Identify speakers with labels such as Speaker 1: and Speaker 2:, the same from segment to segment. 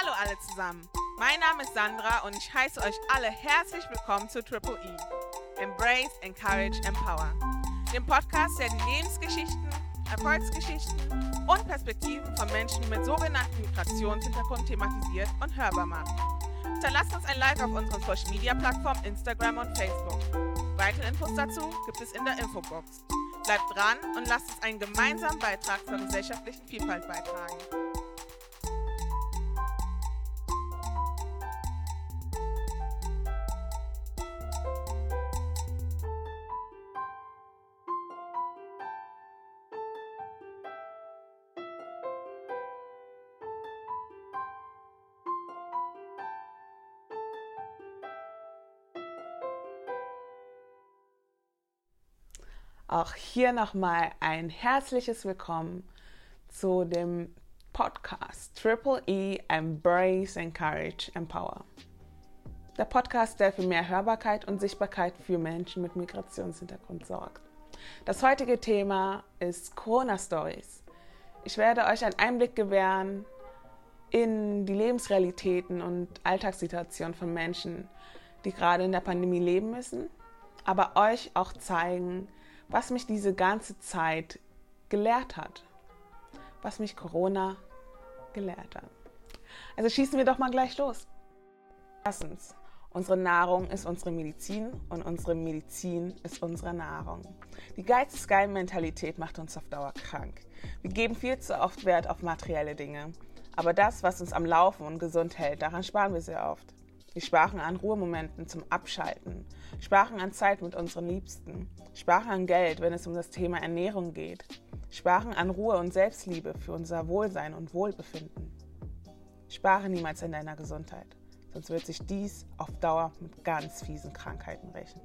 Speaker 1: Hallo alle zusammen. Mein Name ist Sandra und ich heiße euch alle herzlich willkommen zu Triple E. Embrace, Encourage, Empower. Dem Podcast, der die Lebensgeschichten, Erfolgsgeschichten und Perspektiven von Menschen mit sogenannten Migrationshintergrund thematisiert und hörbar macht. Hinterlasst uns ein Like auf unseren Social Media Plattformen Instagram und Facebook. Weitere Infos dazu gibt es in der Infobox. Bleibt dran und lasst uns einen gemeinsamen Beitrag zur gesellschaftlichen Vielfalt beitragen.
Speaker 2: Auch hier nochmal ein herzliches Willkommen zu dem Podcast Triple E Embrace, Encourage, Empower. Der Podcast, der für mehr Hörbarkeit und Sichtbarkeit für Menschen mit Migrationshintergrund sorgt. Das heutige Thema ist Corona Stories. Ich werde euch einen Einblick gewähren in die Lebensrealitäten und Alltagssituationen von Menschen, die gerade in der Pandemie leben müssen, aber euch auch zeigen, was mich diese ganze Zeit gelehrt hat. Was mich Corona gelehrt hat. Also schießen wir doch mal gleich los. Erstens, unsere Nahrung ist unsere Medizin und unsere Medizin ist unsere Nahrung. Die Geiz ist geil Mentalität macht uns auf Dauer krank. Wir geben viel zu oft Wert auf materielle Dinge. Aber das, was uns am Laufen und gesund hält, daran sparen wir sehr oft. Wir sparen an Ruhemomenten zum Abschalten, sparen an Zeit mit unseren Liebsten, sparen an Geld, wenn es um das Thema Ernährung geht, sparen an Ruhe und Selbstliebe für unser Wohlsein und Wohlbefinden. Spare niemals an deiner Gesundheit, sonst wird sich dies auf Dauer mit ganz fiesen Krankheiten rächen.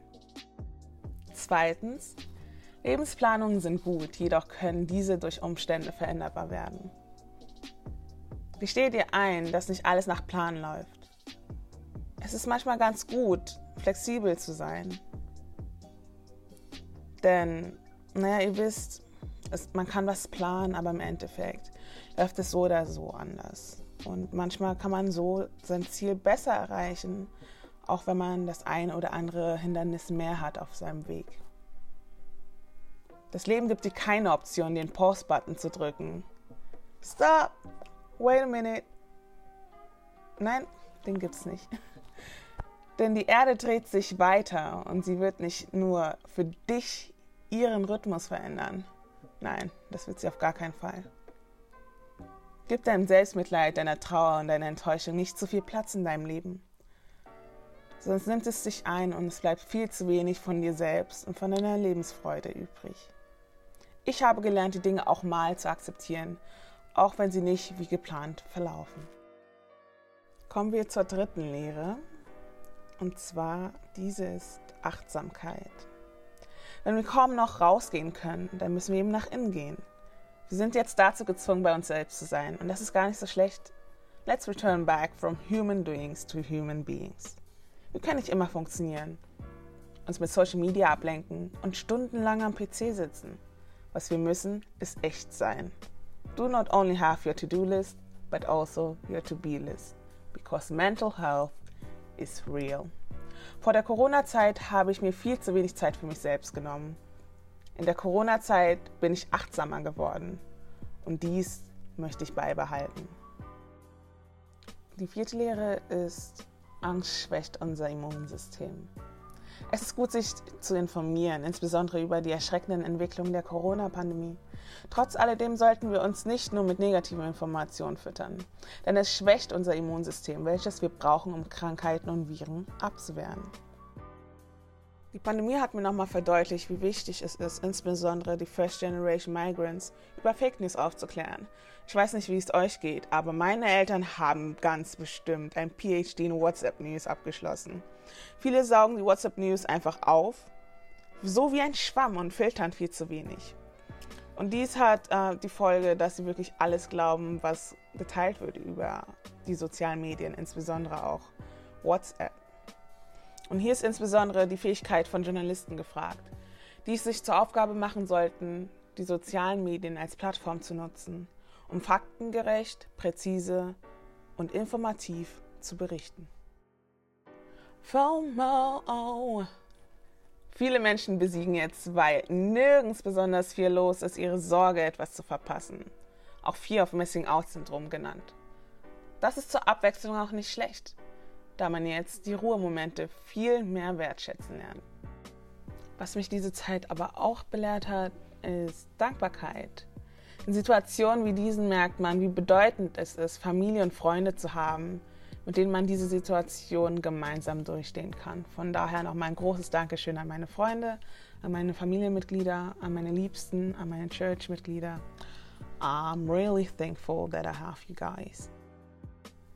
Speaker 2: Zweitens, Lebensplanungen sind gut, jedoch können diese durch Umstände veränderbar werden. Gesteh dir ein, dass nicht alles nach Plan läuft es ist manchmal ganz gut, flexibel zu sein. Denn, naja, ihr wisst, es, man kann was planen, aber im Endeffekt läuft es so oder so anders. Und manchmal kann man so sein Ziel besser erreichen, auch wenn man das eine oder andere Hindernis mehr hat auf seinem Weg. Das Leben gibt dir keine Option, den Pause-Button zu drücken. Stop! Wait a minute! Nein, den gibt's nicht. Denn die Erde dreht sich weiter und sie wird nicht nur für dich ihren Rhythmus verändern. Nein, das wird sie auf gar keinen Fall. Gib deinem Selbstmitleid, deiner Trauer und deiner Enttäuschung nicht zu viel Platz in deinem Leben. Sonst nimmt es dich ein und es bleibt viel zu wenig von dir selbst und von deiner Lebensfreude übrig. Ich habe gelernt, die Dinge auch mal zu akzeptieren, auch wenn sie nicht wie geplant verlaufen. Kommen wir zur dritten Lehre, und zwar diese ist Achtsamkeit. Wenn wir kaum noch rausgehen können, dann müssen wir eben nach innen gehen. Wir sind jetzt dazu gezwungen, bei uns selbst zu sein. Und das ist gar nicht so schlecht. Let's return back from human doings to human beings. Wir können nicht immer funktionieren, uns mit Social Media ablenken und stundenlang am PC sitzen. Was wir müssen, ist echt sein. Do not only have your to-do list, but also your to-be list. Because mental health is real. Vor der Corona-Zeit habe ich mir viel zu wenig Zeit für mich selbst genommen. In der Corona-Zeit bin ich achtsamer geworden und dies möchte ich beibehalten. Die vierte Lehre ist, Angst schwächt unser Immunsystem. Es ist gut, sich zu informieren, insbesondere über die erschreckenden Entwicklungen der Corona-Pandemie. Trotz alledem sollten wir uns nicht nur mit negativen Informationen füttern, denn es schwächt unser Immunsystem, welches wir brauchen, um Krankheiten und Viren abzuwehren. Die Pandemie hat mir nochmal verdeutlicht, wie wichtig es ist, insbesondere die First Generation Migrants über Fake News aufzuklären. Ich weiß nicht, wie es euch geht, aber meine Eltern haben ganz bestimmt ein PhD in WhatsApp News abgeschlossen. Viele saugen die WhatsApp News einfach auf, so wie ein Schwamm und filtern viel zu wenig. Und dies hat äh, die Folge, dass sie wirklich alles glauben, was geteilt wird über die sozialen Medien, insbesondere auch WhatsApp. Und hier ist insbesondere die Fähigkeit von Journalisten gefragt, die es sich zur Aufgabe machen sollten, die sozialen Medien als Plattform zu nutzen, um faktengerecht, präzise und informativ zu berichten. FOMO. Viele Menschen besiegen jetzt, weil nirgends besonders viel los ist, ihre Sorge, etwas zu verpassen. Auch Fear of Missing Out Syndrom genannt. Das ist zur Abwechslung auch nicht schlecht, da man jetzt die Ruhemomente viel mehr wertschätzen lernt. Was mich diese Zeit aber auch belehrt hat, ist Dankbarkeit. In Situationen wie diesen merkt man, wie bedeutend es ist, Familie und Freunde zu haben, mit denen man diese Situation gemeinsam durchstehen kann. Von daher nochmal ein großes Dankeschön an meine Freunde, an meine Familienmitglieder, an meine Liebsten, an meine Church-Mitglieder. I'm really thankful that I have you guys.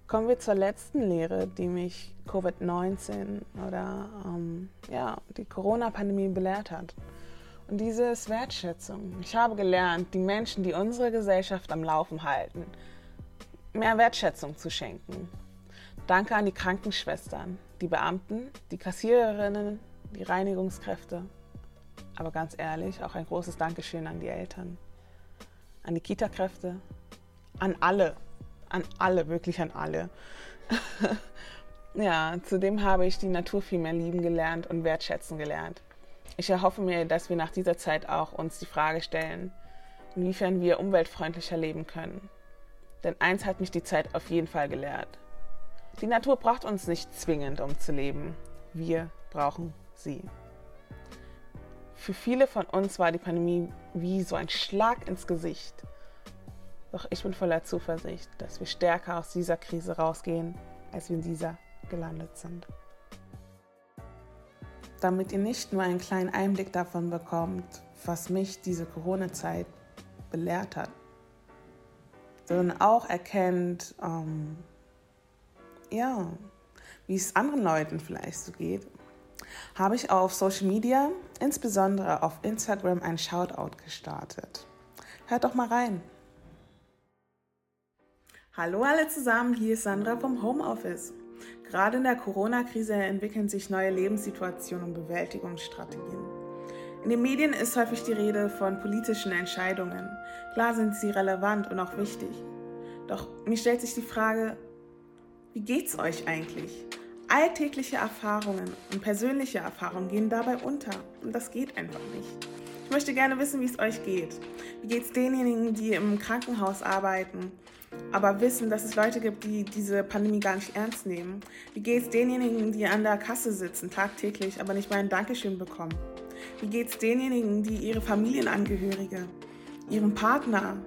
Speaker 2: Kommen wir zur letzten Lehre, die mich Covid-19 oder ähm, ja, die Corona-Pandemie belehrt hat. Und diese ist Wertschätzung. Ich habe gelernt, die Menschen, die unsere Gesellschaft am Laufen halten, mehr Wertschätzung zu schenken. Danke an die Krankenschwestern, die Beamten, die Kassiererinnen, die Reinigungskräfte. Aber ganz ehrlich, auch ein großes Dankeschön an die Eltern, an die Kita-Kräfte, an alle, an alle, wirklich an alle. ja, zudem habe ich die Natur viel mehr lieben gelernt und wertschätzen gelernt. Ich erhoffe mir, dass wir nach dieser Zeit auch uns die Frage stellen, inwiefern wir umweltfreundlicher leben können. Denn eins hat mich die Zeit auf jeden Fall gelehrt. Die Natur braucht uns nicht zwingend, um zu leben. Wir brauchen sie. Für viele von uns war die Pandemie wie so ein Schlag ins Gesicht. Doch ich bin voller Zuversicht, dass wir stärker aus dieser Krise rausgehen, als wir in dieser gelandet sind. Damit ihr nicht nur einen kleinen Einblick davon bekommt, was mich diese Corona-Zeit belehrt hat, sondern auch erkennt, ähm, ja, wie es anderen Leuten vielleicht so geht, habe ich auf Social Media, insbesondere auf Instagram, ein Shoutout gestartet. Hört doch mal rein. Hallo alle zusammen, hier ist Sandra vom Homeoffice. Gerade in der Corona-Krise entwickeln sich neue Lebenssituationen und Bewältigungsstrategien. In den Medien ist häufig die Rede von politischen Entscheidungen. Klar sind sie relevant und auch wichtig. Doch mir stellt sich die Frage, wie geht's euch eigentlich? Alltägliche Erfahrungen und persönliche Erfahrungen gehen dabei unter und das geht einfach nicht. Ich möchte gerne wissen, wie es euch geht. Wie geht es denjenigen, die im Krankenhaus arbeiten, aber wissen, dass es Leute gibt, die diese Pandemie gar nicht ernst nehmen? Wie geht es denjenigen, die an der Kasse sitzen, tagtäglich, aber nicht mal ein Dankeschön bekommen? Wie geht es denjenigen, die ihre Familienangehörige, ihren Partner,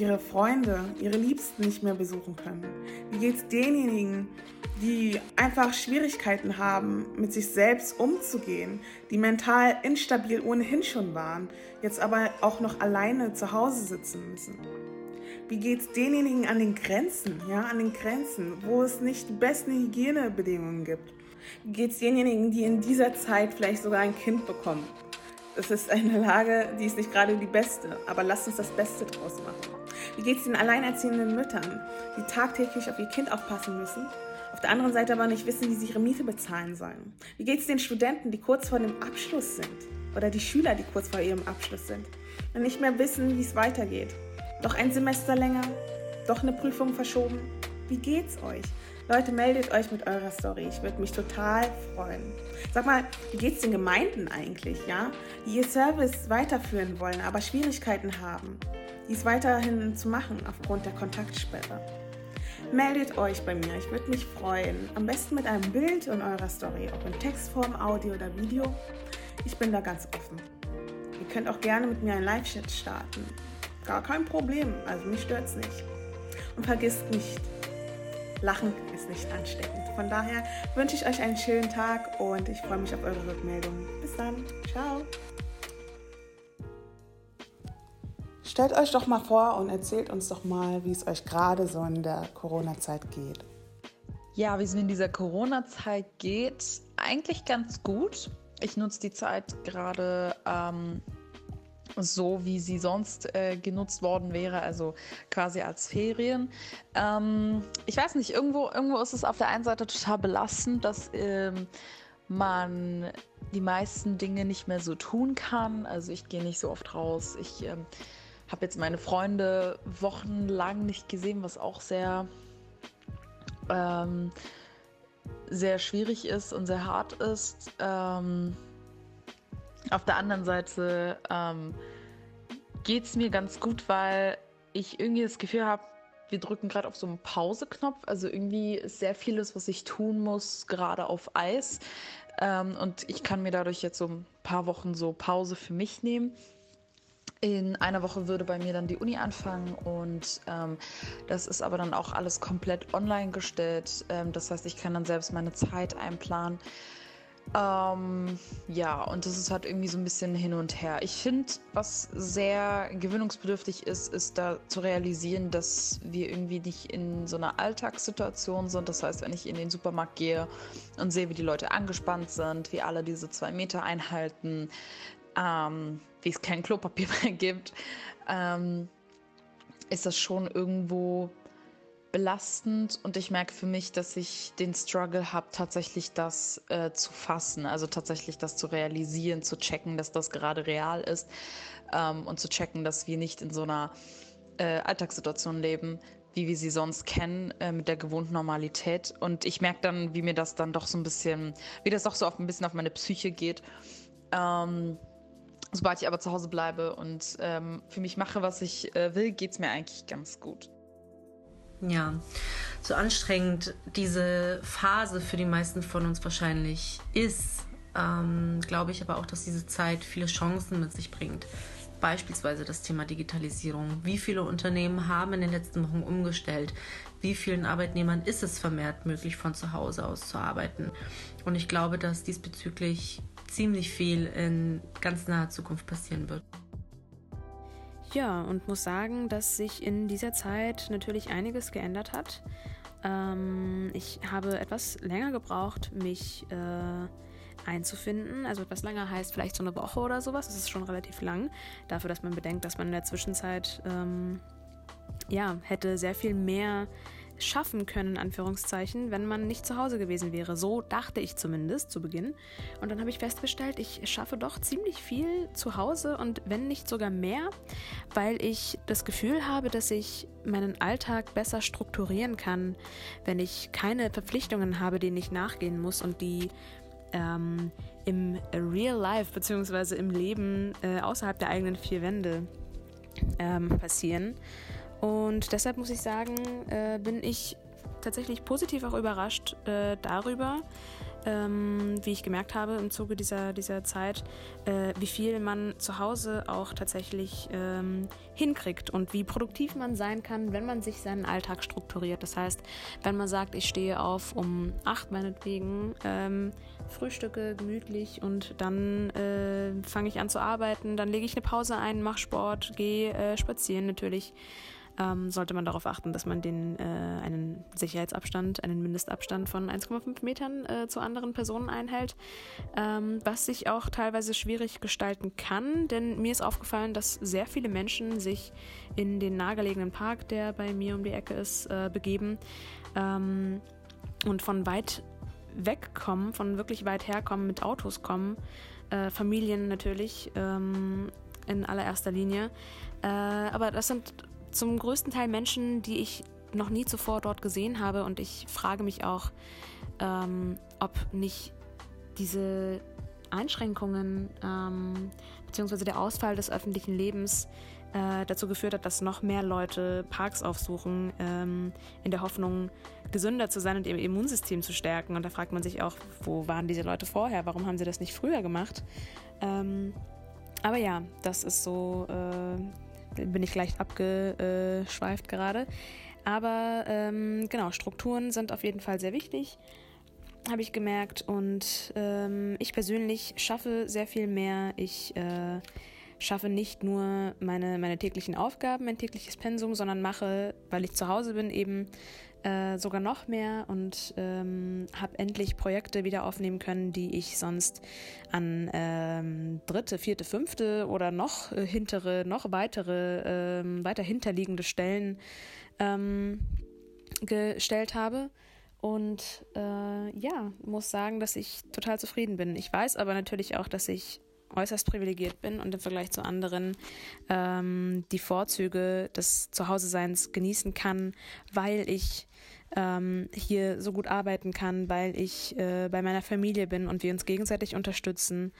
Speaker 2: ihre Freunde, ihre Liebsten nicht mehr besuchen können? Wie geht es denjenigen, die einfach Schwierigkeiten haben, mit sich selbst umzugehen, die mental instabil ohnehin schon waren, jetzt aber auch noch alleine zu Hause sitzen müssen? Wie geht es denjenigen an den Grenzen, ja, an den Grenzen, wo es nicht die besten Hygienebedingungen gibt? Wie geht es denjenigen, die in dieser Zeit vielleicht sogar ein Kind bekommen? Es ist eine Lage, die ist nicht gerade die beste, aber lasst uns das Beste draus machen. Wie geht es den alleinerziehenden Müttern, die tagtäglich auf ihr Kind aufpassen müssen, auf der anderen Seite aber nicht wissen, wie sie ihre Miete bezahlen sollen? Wie geht es den Studenten, die kurz vor dem Abschluss sind? Oder die Schüler, die kurz vor ihrem Abschluss sind und nicht mehr wissen, wie es weitergeht? Doch ein Semester länger? Doch eine Prüfung verschoben? Wie geht's euch? Leute, meldet euch mit eurer Story. Ich würde mich total freuen. Sag mal, wie geht's den Gemeinden eigentlich, ja? Die ihr Service weiterführen wollen, aber Schwierigkeiten haben, dies weiterhin zu machen aufgrund der Kontaktsperre. Meldet euch bei mir, ich würde mich freuen. Am besten mit einem Bild in eurer Story, ob in Textform, Audio oder Video. Ich bin da ganz offen. Ihr könnt auch gerne mit mir einen Live-Chat starten. Gar kein Problem, also mich stört es nicht. Und vergisst nicht, Lachen ist nicht ansteckend. Von daher wünsche ich euch einen schönen Tag und ich freue mich auf eure Rückmeldungen. Bis dann. Ciao. Stellt euch doch mal vor und erzählt uns doch mal, wie es euch gerade so in der Corona-Zeit geht.
Speaker 3: Ja, wie es mir in dieser Corona-Zeit geht, eigentlich ganz gut. Ich nutze die Zeit gerade ähm, so, wie sie sonst äh, genutzt worden wäre, also quasi als Ferien. Ähm, ich weiß nicht, irgendwo, irgendwo ist es auf der einen Seite total belastend, dass ähm, man die meisten Dinge nicht mehr so tun kann. Also ich gehe nicht so oft raus. Ich ähm, habe jetzt meine Freunde wochenlang nicht gesehen, was auch sehr ähm, sehr schwierig ist und sehr hart ist. Ähm, auf der anderen Seite ähm, geht es mir ganz gut, weil ich irgendwie das Gefühl habe, wir drücken gerade auf so einen Pause-Knopf. Also irgendwie ist sehr vieles, was ich tun muss, gerade auf Eis. Ähm, und ich kann mir dadurch jetzt so ein paar Wochen so Pause für mich nehmen. In einer Woche würde bei mir dann die Uni anfangen und ähm, das ist aber dann auch alles komplett online gestellt. Ähm, das heißt, ich kann dann selbst meine Zeit einplanen. Ähm, ja, und das ist halt irgendwie so ein bisschen hin und her. Ich finde, was sehr gewöhnungsbedürftig ist, ist da zu realisieren, dass wir irgendwie nicht in so einer Alltagssituation sind. Das heißt, wenn ich in den Supermarkt gehe und sehe, wie die Leute angespannt sind, wie alle diese zwei Meter einhalten, ähm, wie es kein Klopapier mehr gibt, ähm, ist das schon irgendwo belastend und ich merke für mich, dass ich den Struggle habe, tatsächlich das äh, zu fassen, also tatsächlich das zu realisieren, zu checken, dass das gerade real ist ähm, und zu checken, dass wir nicht in so einer äh, Alltagssituation leben, wie wir sie sonst kennen, äh, mit der gewohnten Normalität. Und ich merke dann, wie mir das dann doch so ein bisschen, wie das doch so auf, ein bisschen auf meine Psyche geht. Ähm, sobald ich aber zu Hause bleibe und ähm, für mich mache, was ich äh, will, geht es mir eigentlich ganz gut.
Speaker 4: Ja, so anstrengend diese Phase für die meisten von uns wahrscheinlich ist, ähm, glaube ich aber auch, dass diese Zeit viele Chancen mit sich bringt. Beispielsweise das Thema Digitalisierung. Wie viele Unternehmen haben in den letzten Wochen umgestellt? Wie vielen Arbeitnehmern ist es vermehrt möglich, von zu Hause aus zu arbeiten? Und ich glaube, dass diesbezüglich ziemlich viel in ganz naher Zukunft passieren wird.
Speaker 5: Ja, und muss sagen, dass sich in dieser Zeit natürlich einiges geändert hat. Ähm, ich habe etwas länger gebraucht, mich äh, einzufinden. Also etwas länger heißt vielleicht so eine Woche oder sowas. Das ist schon relativ lang. Dafür, dass man bedenkt, dass man in der Zwischenzeit ähm, ja, hätte sehr viel mehr schaffen können, Anführungszeichen, wenn man nicht zu Hause gewesen wäre. So dachte ich zumindest zu Beginn. Und dann habe ich festgestellt, ich schaffe doch ziemlich viel zu Hause und wenn nicht sogar mehr, weil ich das Gefühl habe, dass ich meinen Alltag besser strukturieren kann, wenn ich keine Verpflichtungen habe, denen ich nachgehen muss und die ähm, im Real Life bzw. im Leben äh, außerhalb der eigenen vier Wände ähm, passieren. Und deshalb muss ich sagen, äh, bin ich tatsächlich positiv auch überrascht äh, darüber, ähm, wie ich gemerkt habe im Zuge dieser, dieser Zeit, äh, wie viel man zu Hause auch tatsächlich ähm, hinkriegt und wie produktiv man sein kann, wenn man sich seinen Alltag strukturiert. Das heißt, wenn man sagt, ich stehe auf um acht meinetwegen, ähm, frühstücke gemütlich und dann äh, fange ich an zu arbeiten, dann lege ich eine Pause ein, mache Sport, gehe äh, spazieren natürlich ähm, sollte man darauf achten, dass man den äh, einen Sicherheitsabstand, einen Mindestabstand von 1,5 Metern äh, zu anderen Personen einhält, ähm, was sich auch teilweise schwierig gestalten kann, denn mir ist aufgefallen, dass sehr viele Menschen sich in den nahegelegenen Park, der bei mir um die Ecke ist, äh, begeben ähm, und von weit wegkommen, von wirklich weit herkommen, mit Autos kommen, äh, Familien natürlich ähm, in allererster Linie. Äh, aber das sind zum größten Teil Menschen, die ich noch nie zuvor dort gesehen habe. Und ich frage mich auch, ähm, ob nicht diese Einschränkungen ähm, bzw. der Ausfall des öffentlichen Lebens äh, dazu geführt hat, dass noch mehr Leute Parks aufsuchen, ähm, in der Hoffnung, gesünder zu sein und ihr Immunsystem zu stärken. Und da fragt man sich auch, wo waren diese Leute vorher? Warum haben sie das nicht früher gemacht? Ähm, aber ja, das ist so äh, bin ich leicht abgeschweift gerade. Aber ähm, genau, Strukturen sind auf jeden Fall sehr wichtig, habe ich gemerkt. Und ähm, ich persönlich schaffe sehr viel mehr. Ich äh, schaffe nicht nur meine, meine täglichen Aufgaben, mein tägliches Pensum, sondern mache, weil ich zu Hause bin, eben äh, sogar noch mehr und ähm, habe endlich Projekte wieder aufnehmen können, die ich sonst an ähm, dritte, vierte, fünfte oder noch äh, hintere, noch weitere, äh, weiter hinterliegende Stellen ähm, gestellt habe. Und äh, ja, muss sagen, dass ich total zufrieden bin. Ich weiß aber natürlich auch, dass ich äußerst privilegiert bin und im Vergleich zu anderen ähm, die Vorzüge des Zuhause-Seins genießen kann, weil ich ähm, hier so gut arbeiten kann, weil ich äh, bei meiner Familie bin und wir uns gegenseitig unterstützen.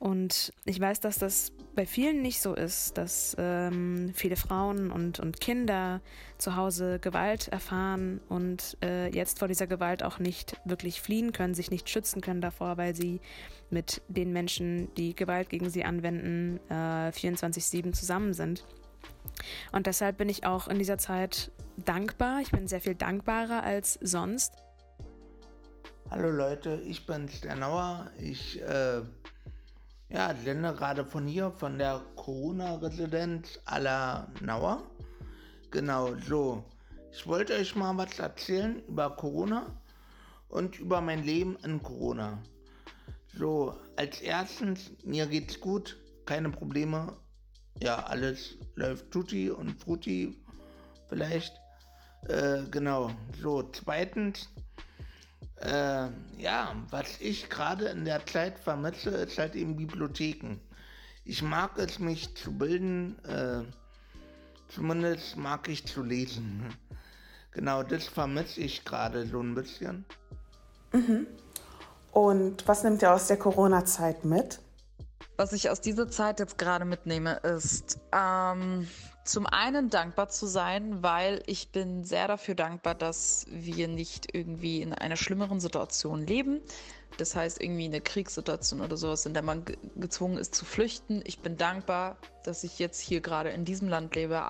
Speaker 5: Und ich weiß, dass das bei vielen nicht so ist, dass ähm, viele Frauen und, und Kinder zu Hause Gewalt erfahren und äh, jetzt vor dieser Gewalt auch nicht wirklich fliehen können, sich nicht schützen können davor, weil sie mit den Menschen, die Gewalt gegen sie anwenden, äh, 24-7 zusammen sind. Und deshalb bin ich auch in dieser Zeit dankbar. Ich bin sehr viel dankbarer als sonst.
Speaker 6: Hallo Leute, ich bin Sternauer. Ich äh ja, sende gerade von hier, von der Corona-Residenz la Nauer. Genau, so. Ich wollte euch mal was erzählen über Corona und über mein Leben in Corona. So, als erstens, mir geht's gut, keine Probleme. Ja, alles läuft tutti und frutti vielleicht. Äh, genau. So, zweitens, äh, ja, was ich gerade in der Zeit vermisse, ist halt eben Bibliotheken. Ich mag es, mich zu bilden, äh, zumindest mag ich zu lesen. Genau, das vermisse ich gerade so ein bisschen.
Speaker 2: Mhm. Und was nimmt ihr aus der Corona-Zeit mit?
Speaker 3: Was ich aus dieser Zeit jetzt gerade mitnehme, ist ähm, zum einen dankbar zu sein, weil ich bin sehr dafür dankbar, dass wir nicht irgendwie in einer schlimmeren Situation leben. Das heißt, irgendwie in einer Kriegssituation oder sowas, in der man gezwungen ist zu flüchten. Ich bin dankbar, dass ich jetzt hier gerade in diesem Land lebe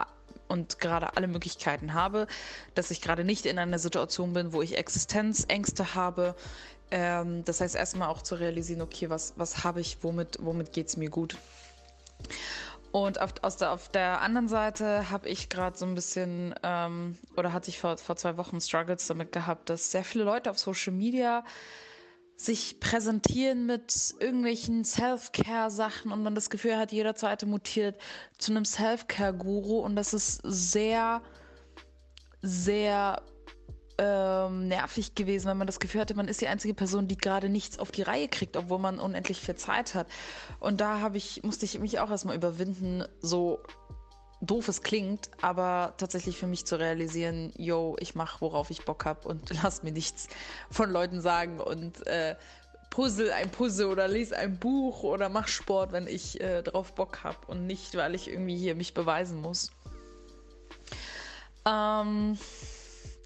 Speaker 3: und gerade alle Möglichkeiten habe, dass ich gerade nicht in einer Situation bin, wo ich Existenzängste habe. Ähm, das heißt, erstmal auch zu realisieren, okay, was, was habe ich, womit, womit geht es mir gut. Und auf, aus der, auf der anderen Seite habe ich gerade so ein bisschen, ähm, oder hatte ich vor, vor zwei Wochen Struggles damit gehabt, dass sehr viele Leute auf Social Media sich präsentieren mit irgendwelchen Self-Care-Sachen und man das Gefühl hat, jeder zweite mutiert zu einem Self-Care-Guru. Und das ist sehr, sehr ähm, nervig gewesen, weil man das Gefühl hatte, man ist die einzige Person, die gerade nichts auf die Reihe kriegt, obwohl man unendlich viel Zeit hat. Und da habe ich, musste ich mich auch erstmal überwinden, so doof es klingt, aber tatsächlich für mich zu realisieren, yo, ich mache, worauf ich Bock habe und lass mir nichts von Leuten sagen und äh, puzzle ein Puzzle oder lese ein Buch oder mach Sport, wenn ich äh, drauf Bock habe und nicht, weil ich irgendwie hier mich beweisen muss. Ähm,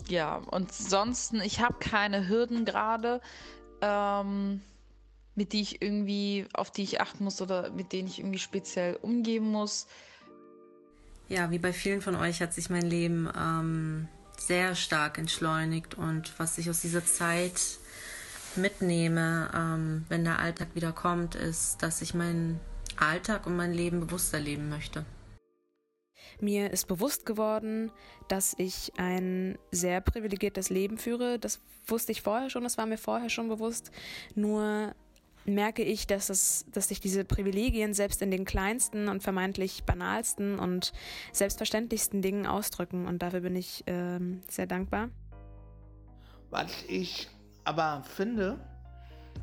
Speaker 3: ja, und ansonsten, ich habe keine Hürden gerade, ähm, mit die ich irgendwie, auf die ich achten muss oder mit denen ich irgendwie speziell umgehen muss.
Speaker 4: Ja, wie bei vielen von euch hat sich mein Leben ähm, sehr stark entschleunigt und was ich aus dieser Zeit mitnehme, ähm, wenn der Alltag wieder kommt, ist, dass ich meinen Alltag und mein Leben bewusster leben möchte.
Speaker 5: Mir ist bewusst geworden, dass ich ein sehr privilegiertes Leben führe. Das wusste ich vorher schon, das war mir vorher schon bewusst. Nur merke ich, dass, es, dass sich diese Privilegien selbst in den kleinsten und vermeintlich banalsten und selbstverständlichsten Dingen ausdrücken. Und dafür bin ich ähm, sehr dankbar.
Speaker 6: Was ich aber finde,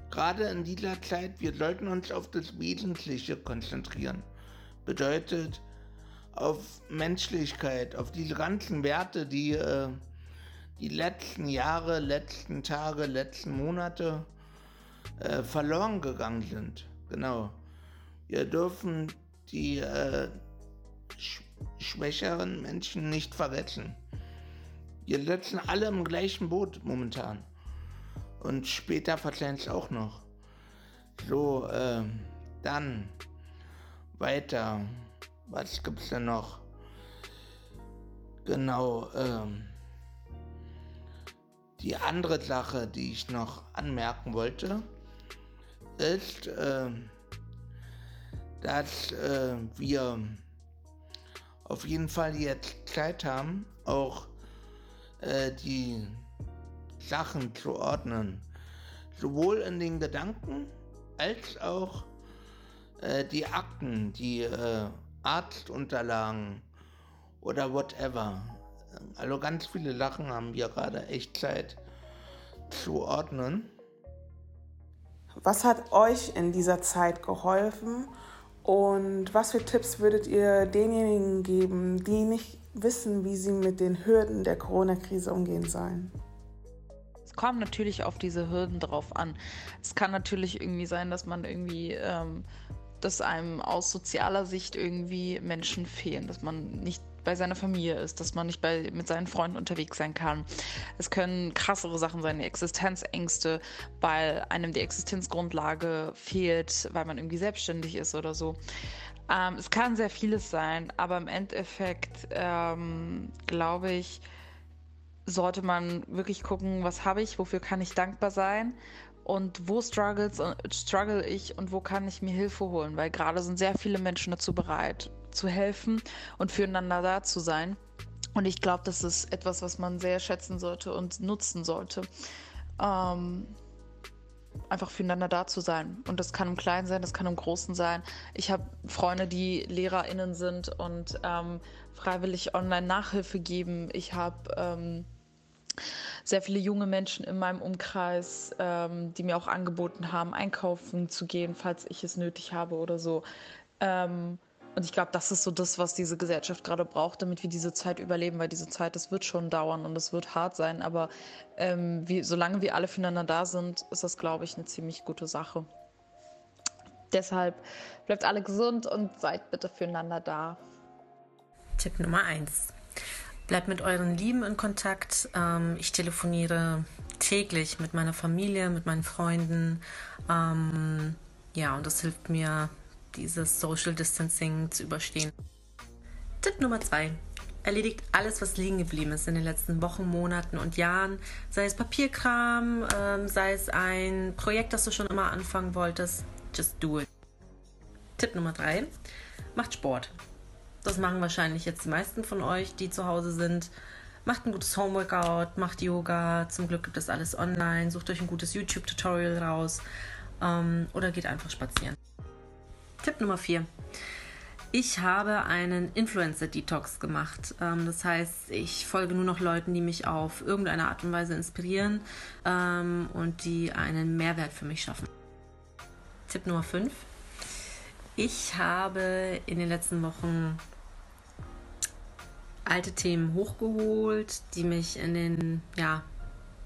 Speaker 6: gerade in dieser Zeit, wir sollten uns auf das Wesentliche konzentrieren. Bedeutet, auf Menschlichkeit, auf diese ganzen Werte, die äh, die letzten Jahre, letzten Tage, letzten Monate äh, verloren gegangen sind. Genau. Wir dürfen die äh, sch schwächeren Menschen nicht vergessen. Wir sitzen alle im gleichen Boot momentan. Und später verzeihen es auch noch. So, äh, dann weiter. Was gibt's denn noch? Genau, ähm, die andere Sache, die ich noch anmerken wollte, ist, äh, dass äh, wir auf jeden Fall jetzt Zeit haben, auch äh, die Sachen zu ordnen. Sowohl in den Gedanken als auch äh, die Akten, die äh, Arztunterlagen oder whatever. Also ganz viele Sachen haben wir gerade echt Zeit zu ordnen.
Speaker 2: Was hat euch in dieser Zeit geholfen und was für Tipps würdet ihr denjenigen geben, die nicht wissen, wie sie mit den Hürden der Corona-Krise umgehen sollen.
Speaker 3: Es kommt natürlich auf diese Hürden drauf an. Es kann natürlich irgendwie sein, dass man irgendwie, ähm, dass einem aus sozialer Sicht irgendwie Menschen fehlen, dass man nicht bei seiner Familie ist, dass man nicht bei, mit seinen Freunden unterwegs sein kann. Es können krassere Sachen sein, Existenzängste, weil einem die Existenzgrundlage fehlt, weil man irgendwie selbstständig ist oder so. Ähm, es kann sehr vieles sein, aber im Endeffekt ähm, glaube ich, sollte man wirklich gucken, was habe ich, wofür kann ich dankbar sein und wo struggles, äh, struggle ich und wo kann ich mir Hilfe holen, weil gerade sind sehr viele Menschen dazu bereit, zu helfen und füreinander da zu sein. Und ich glaube, das ist etwas, was man sehr schätzen sollte und nutzen sollte. Ähm, einfach füreinander da zu sein. Und das kann im Kleinen sein, das kann im Großen sein. Ich habe Freunde, die LehrerInnen sind und ähm, freiwillig online Nachhilfe geben. Ich habe ähm, sehr viele junge Menschen in meinem Umkreis, ähm, die mir auch angeboten haben, einkaufen zu gehen, falls ich es nötig habe oder so. Ähm, und ich glaube, das ist so das, was diese Gesellschaft gerade braucht, damit wir diese Zeit überleben, weil diese Zeit, das wird schon dauern und es wird hart sein. Aber ähm, wie, solange wir alle füreinander da sind, ist das, glaube ich, eine ziemlich gute Sache. Deshalb bleibt alle gesund und seid bitte füreinander da.
Speaker 4: Tipp Nummer 1. Bleibt mit euren Lieben in Kontakt. Ähm, ich telefoniere täglich mit meiner Familie, mit meinen Freunden. Ähm, ja, und das hilft mir dieses Social Distancing zu überstehen. Tipp Nummer zwei. Erledigt alles, was liegen geblieben ist in den letzten Wochen, Monaten und Jahren. Sei es Papierkram, ähm, sei es ein Projekt, das du schon immer anfangen wolltest. Just do it. Tipp Nummer drei. Macht Sport. Das machen wahrscheinlich jetzt die meisten von euch, die zu Hause sind. Macht ein gutes Homeworkout, macht Yoga. Zum Glück gibt es alles online. Sucht euch ein gutes YouTube-Tutorial raus. Ähm, oder geht einfach spazieren. Tipp Nummer 4. Ich habe einen Influencer-Detox gemacht. Ähm, das heißt, ich folge nur noch Leuten, die mich auf irgendeine Art und Weise inspirieren ähm, und die einen Mehrwert für mich schaffen. Tipp Nummer 5. Ich habe in den letzten Wochen alte Themen hochgeholt, die mich in den, ja,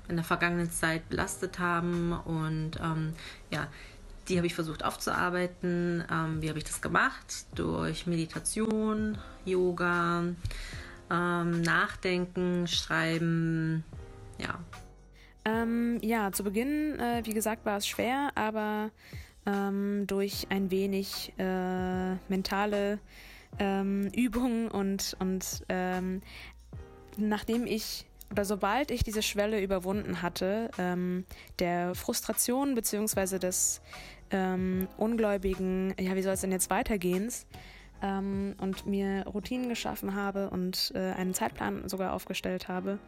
Speaker 4: in der vergangenen Zeit belastet haben und ähm, ja, die habe ich versucht aufzuarbeiten. Ähm, wie habe ich das gemacht? Durch Meditation, Yoga, ähm, Nachdenken, Schreiben, ja.
Speaker 5: Ähm, ja, zu Beginn, äh, wie gesagt, war es schwer, aber ähm, durch ein wenig äh, mentale ähm, Übungen und, und ähm, nachdem ich oder sobald ich diese Schwelle überwunden hatte, ähm, der Frustration bzw. des ähm, ungläubigen, ja, wie soll es denn jetzt weitergehen? Ähm, und mir Routinen geschaffen habe und äh, einen Zeitplan sogar aufgestellt habe,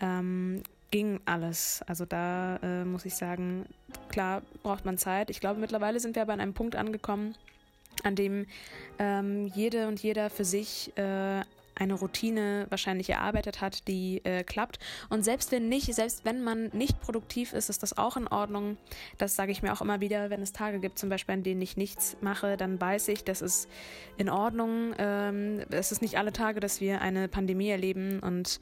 Speaker 5: ähm, ging alles. Also da äh, muss ich sagen, klar braucht man Zeit. Ich glaube, mittlerweile sind wir aber an einem Punkt angekommen, an dem ähm, jede und jeder für sich äh, eine Routine wahrscheinlich erarbeitet hat, die äh, klappt. Und selbst wenn nicht, selbst wenn man nicht produktiv ist, ist das auch in Ordnung. Das sage ich mir auch immer wieder, wenn es Tage gibt, zum Beispiel, an denen ich nichts mache, dann weiß ich, das ist in Ordnung. Ähm, es ist nicht alle Tage, dass wir eine Pandemie erleben und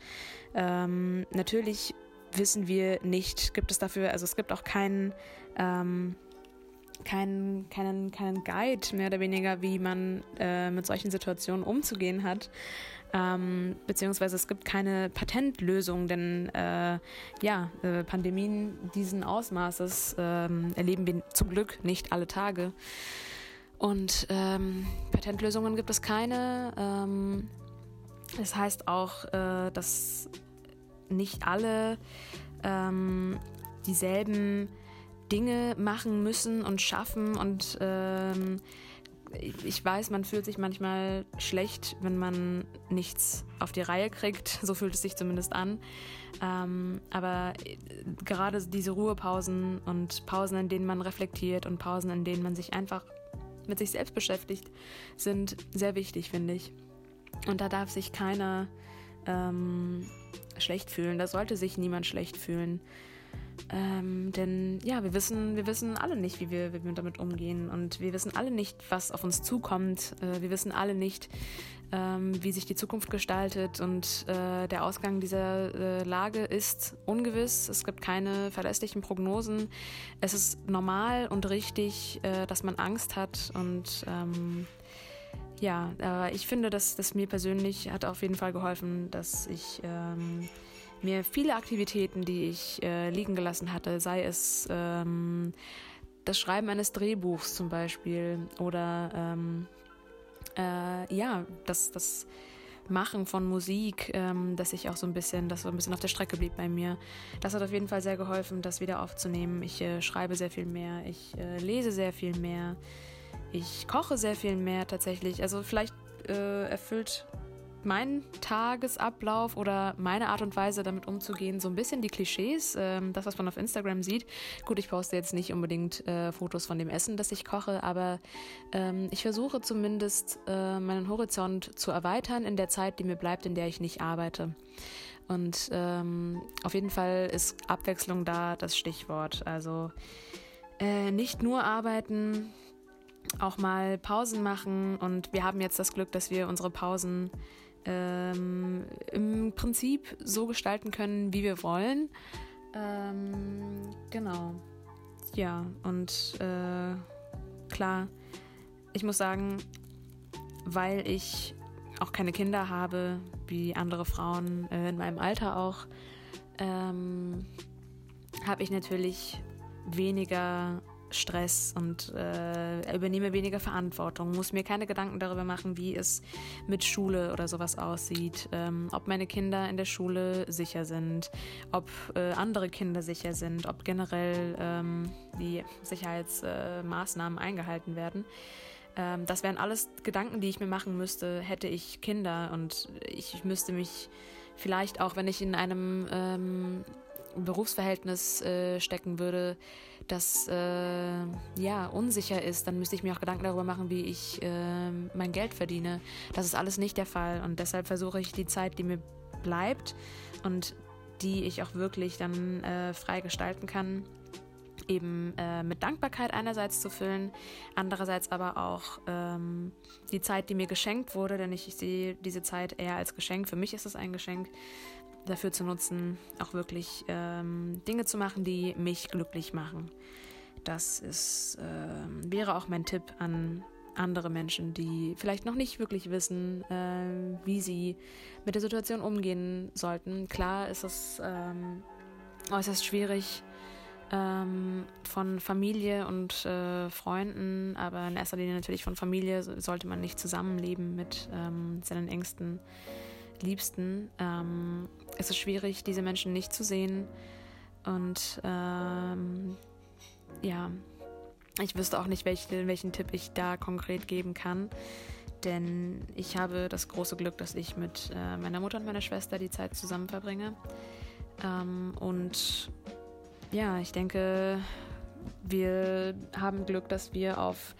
Speaker 5: ähm, natürlich wissen wir nicht, gibt es dafür, also es gibt auch keinen ähm, keinen, keinen, keinen Guide mehr oder weniger, wie man äh, mit solchen Situationen umzugehen hat. Ähm, beziehungsweise es gibt keine Patentlösung, denn äh, ja, äh, Pandemien diesen Ausmaßes ähm, erleben wir zum Glück nicht alle Tage. Und ähm, Patentlösungen gibt es keine. Ähm, das heißt auch, äh, dass nicht alle ähm, dieselben Dinge machen müssen und schaffen und ähm, ich weiß, man fühlt sich manchmal schlecht, wenn man nichts auf die Reihe kriegt. So fühlt es sich zumindest an. Ähm, aber äh, gerade diese Ruhepausen und Pausen, in denen man reflektiert und Pausen, in denen man sich einfach mit sich selbst beschäftigt, sind sehr wichtig, finde ich. Und da darf sich keiner ähm, schlecht fühlen. Da sollte sich niemand schlecht fühlen. Ähm, denn ja, wir wissen, wir wissen alle nicht, wie wir, wie wir damit umgehen. Und wir wissen alle nicht, was auf uns zukommt. Äh, wir wissen alle nicht, ähm, wie sich die Zukunft gestaltet. Und äh, der Ausgang dieser äh, Lage ist ungewiss. Es gibt keine verlässlichen Prognosen. Es ist normal und richtig, äh, dass man Angst hat. Und ähm, ja, äh, ich finde, dass das mir persönlich hat auf jeden Fall geholfen, dass ich ähm, mir viele Aktivitäten, die ich äh, liegen gelassen hatte, sei es ähm, das Schreiben eines Drehbuchs zum Beispiel oder ähm, äh, ja, das, das Machen von Musik, ähm, dass ich auch so ein bisschen, das so ein bisschen auf der Strecke blieb bei mir. Das hat auf jeden Fall sehr geholfen, das wieder aufzunehmen. Ich äh, schreibe sehr viel mehr, ich äh, lese sehr viel mehr, ich koche sehr viel mehr tatsächlich. Also vielleicht äh, erfüllt mein Tagesablauf oder meine Art und Weise damit umzugehen, so ein bisschen die Klischees, ähm, das, was man auf Instagram sieht. Gut, ich poste jetzt nicht unbedingt äh, Fotos von dem Essen, das ich koche, aber ähm, ich versuche zumindest äh, meinen Horizont zu erweitern in der Zeit, die mir bleibt, in der ich nicht arbeite. Und ähm, auf jeden Fall ist Abwechslung da das Stichwort. Also äh, nicht nur arbeiten, auch mal Pausen machen. Und wir haben jetzt das Glück, dass wir unsere Pausen ähm, im Prinzip so gestalten können, wie wir wollen. Ähm, genau. Ja, und äh, klar, ich muss sagen, weil ich auch keine Kinder habe, wie andere Frauen äh, in meinem Alter auch, ähm, habe ich natürlich weniger Stress und äh, übernehme weniger Verantwortung, muss mir keine Gedanken darüber machen, wie es mit Schule oder sowas aussieht, ähm, ob meine Kinder in der Schule sicher sind, ob äh, andere Kinder sicher sind, ob generell ähm, die Sicherheitsmaßnahmen äh, eingehalten werden. Ähm, das wären alles Gedanken, die ich mir machen müsste, hätte ich Kinder und ich müsste mich vielleicht auch, wenn ich in einem ähm, Berufsverhältnis äh, stecken würde, das äh, ja unsicher ist, dann müsste ich mir auch Gedanken darüber machen, wie ich äh, mein Geld verdiene. Das ist alles nicht der Fall und deshalb versuche ich die Zeit, die mir bleibt und die ich auch wirklich dann äh, frei gestalten kann, eben äh, mit Dankbarkeit einerseits zu füllen, andererseits aber auch ähm, die Zeit, die mir geschenkt wurde, denn ich, ich sehe diese Zeit eher als Geschenk. Für mich ist es ein Geschenk, dafür zu nutzen, auch wirklich ähm, Dinge zu machen, die mich glücklich machen. Das ist, äh, wäre auch mein Tipp an andere Menschen, die vielleicht noch nicht wirklich wissen, äh, wie sie mit der Situation umgehen sollten. Klar ist es ähm, äußerst schwierig ähm, von Familie und äh, Freunden, aber in erster Linie natürlich von Familie sollte man nicht zusammenleben mit ähm, seinen engsten Liebsten. Es ist schwierig, diese Menschen nicht zu sehen. Und ähm, ja, ich wüsste auch nicht, welchen, welchen Tipp ich da konkret geben kann. Denn ich habe das große Glück, dass ich mit äh, meiner Mutter und meiner Schwester die Zeit zusammen verbringe. Ähm, und ja, ich denke, wir haben Glück, dass wir auf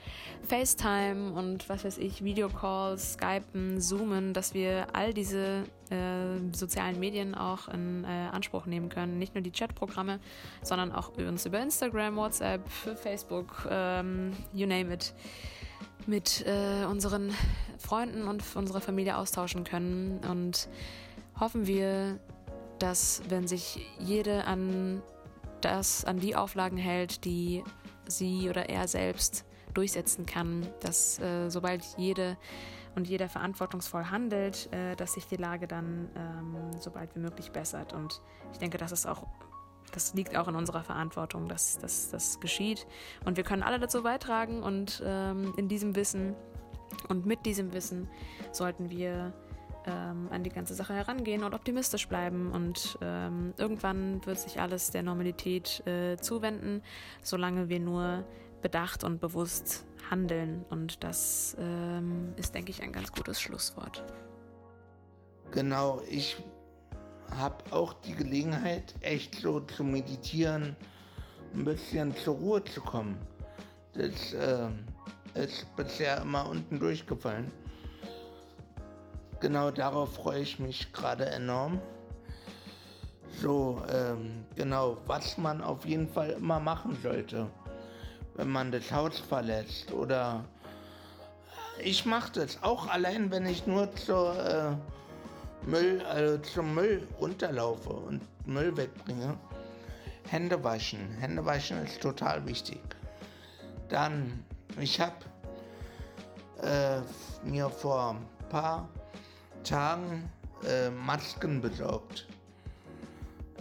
Speaker 5: FaceTime und was weiß ich, Videocalls, Skypen, Zoomen, dass wir all diese äh, sozialen Medien auch in äh, Anspruch nehmen können. Nicht nur die Chatprogramme, sondern auch uns über Instagram, WhatsApp, Facebook, ähm, you name it, mit äh, unseren Freunden und unserer Familie austauschen können. Und hoffen wir, dass wenn sich jede an das an die Auflagen hält, die sie oder er selbst durchsetzen kann, dass äh, sobald jede und jeder verantwortungsvoll handelt, äh, dass sich die Lage dann ähm, sobald wie möglich bessert. Und ich denke, das ist auch, das liegt auch in unserer Verantwortung, dass das geschieht. Und wir können alle dazu beitragen und ähm, in diesem Wissen und mit diesem Wissen sollten wir ähm, an die ganze Sache herangehen und optimistisch bleiben. Und ähm, irgendwann wird sich alles der Normalität äh, zuwenden, solange wir nur bedacht und bewusst handeln. Und das ähm, ist, denke ich, ein ganz gutes Schlusswort.
Speaker 6: Genau, ich habe auch die Gelegenheit, echt so zu meditieren, ein bisschen zur Ruhe zu kommen. Das äh, ist bisher immer unten durchgefallen genau darauf freue ich mich gerade enorm. So, ähm, genau, was man auf jeden Fall immer machen sollte, wenn man das Haus verlässt. Oder ich mache das auch allein, wenn ich nur zur äh, Müll, also zum Müll runterlaufe und Müll wegbringe. Hände waschen. Hände waschen ist total wichtig. Dann, ich habe äh, mir vor ein paar Tagen äh, Masken besorgt.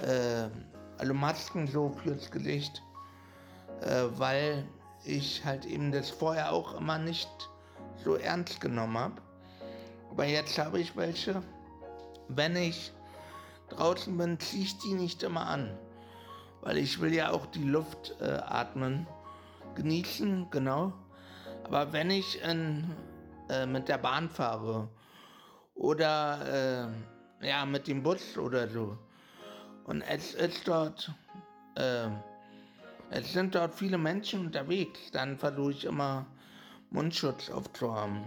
Speaker 6: Äh, also Masken so fürs Gesicht, äh, weil ich halt eben das vorher auch immer nicht so ernst genommen habe. Aber jetzt habe ich welche. Wenn ich draußen bin, ziehe ich die nicht immer an. Weil ich will ja auch die Luft äh, atmen, genießen, genau. Aber wenn ich in, äh, mit der Bahn fahre oder äh, ja, mit dem Bus oder so und es ist dort, äh, es sind dort viele Menschen unterwegs, dann versuche ich immer Mundschutz aufzuhaben.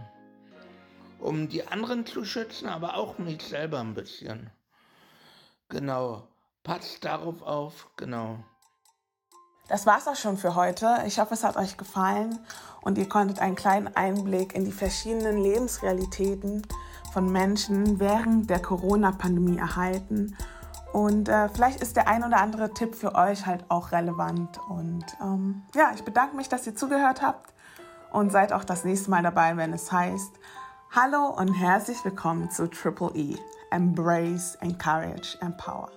Speaker 6: Um die anderen zu schützen, aber auch mich selber ein bisschen. Genau. Passt darauf auf, genau.
Speaker 2: Das war's auch schon für heute. Ich hoffe, es hat euch gefallen und ihr konntet einen kleinen Einblick in die verschiedenen Lebensrealitäten von Menschen während der Corona-Pandemie erhalten. Und äh, vielleicht ist der ein oder andere Tipp für euch halt auch relevant. Und ähm, ja, ich bedanke mich, dass ihr zugehört habt und seid auch das nächste Mal dabei, wenn es heißt Hallo und herzlich willkommen zu Triple E. Embrace, Encourage, Empower.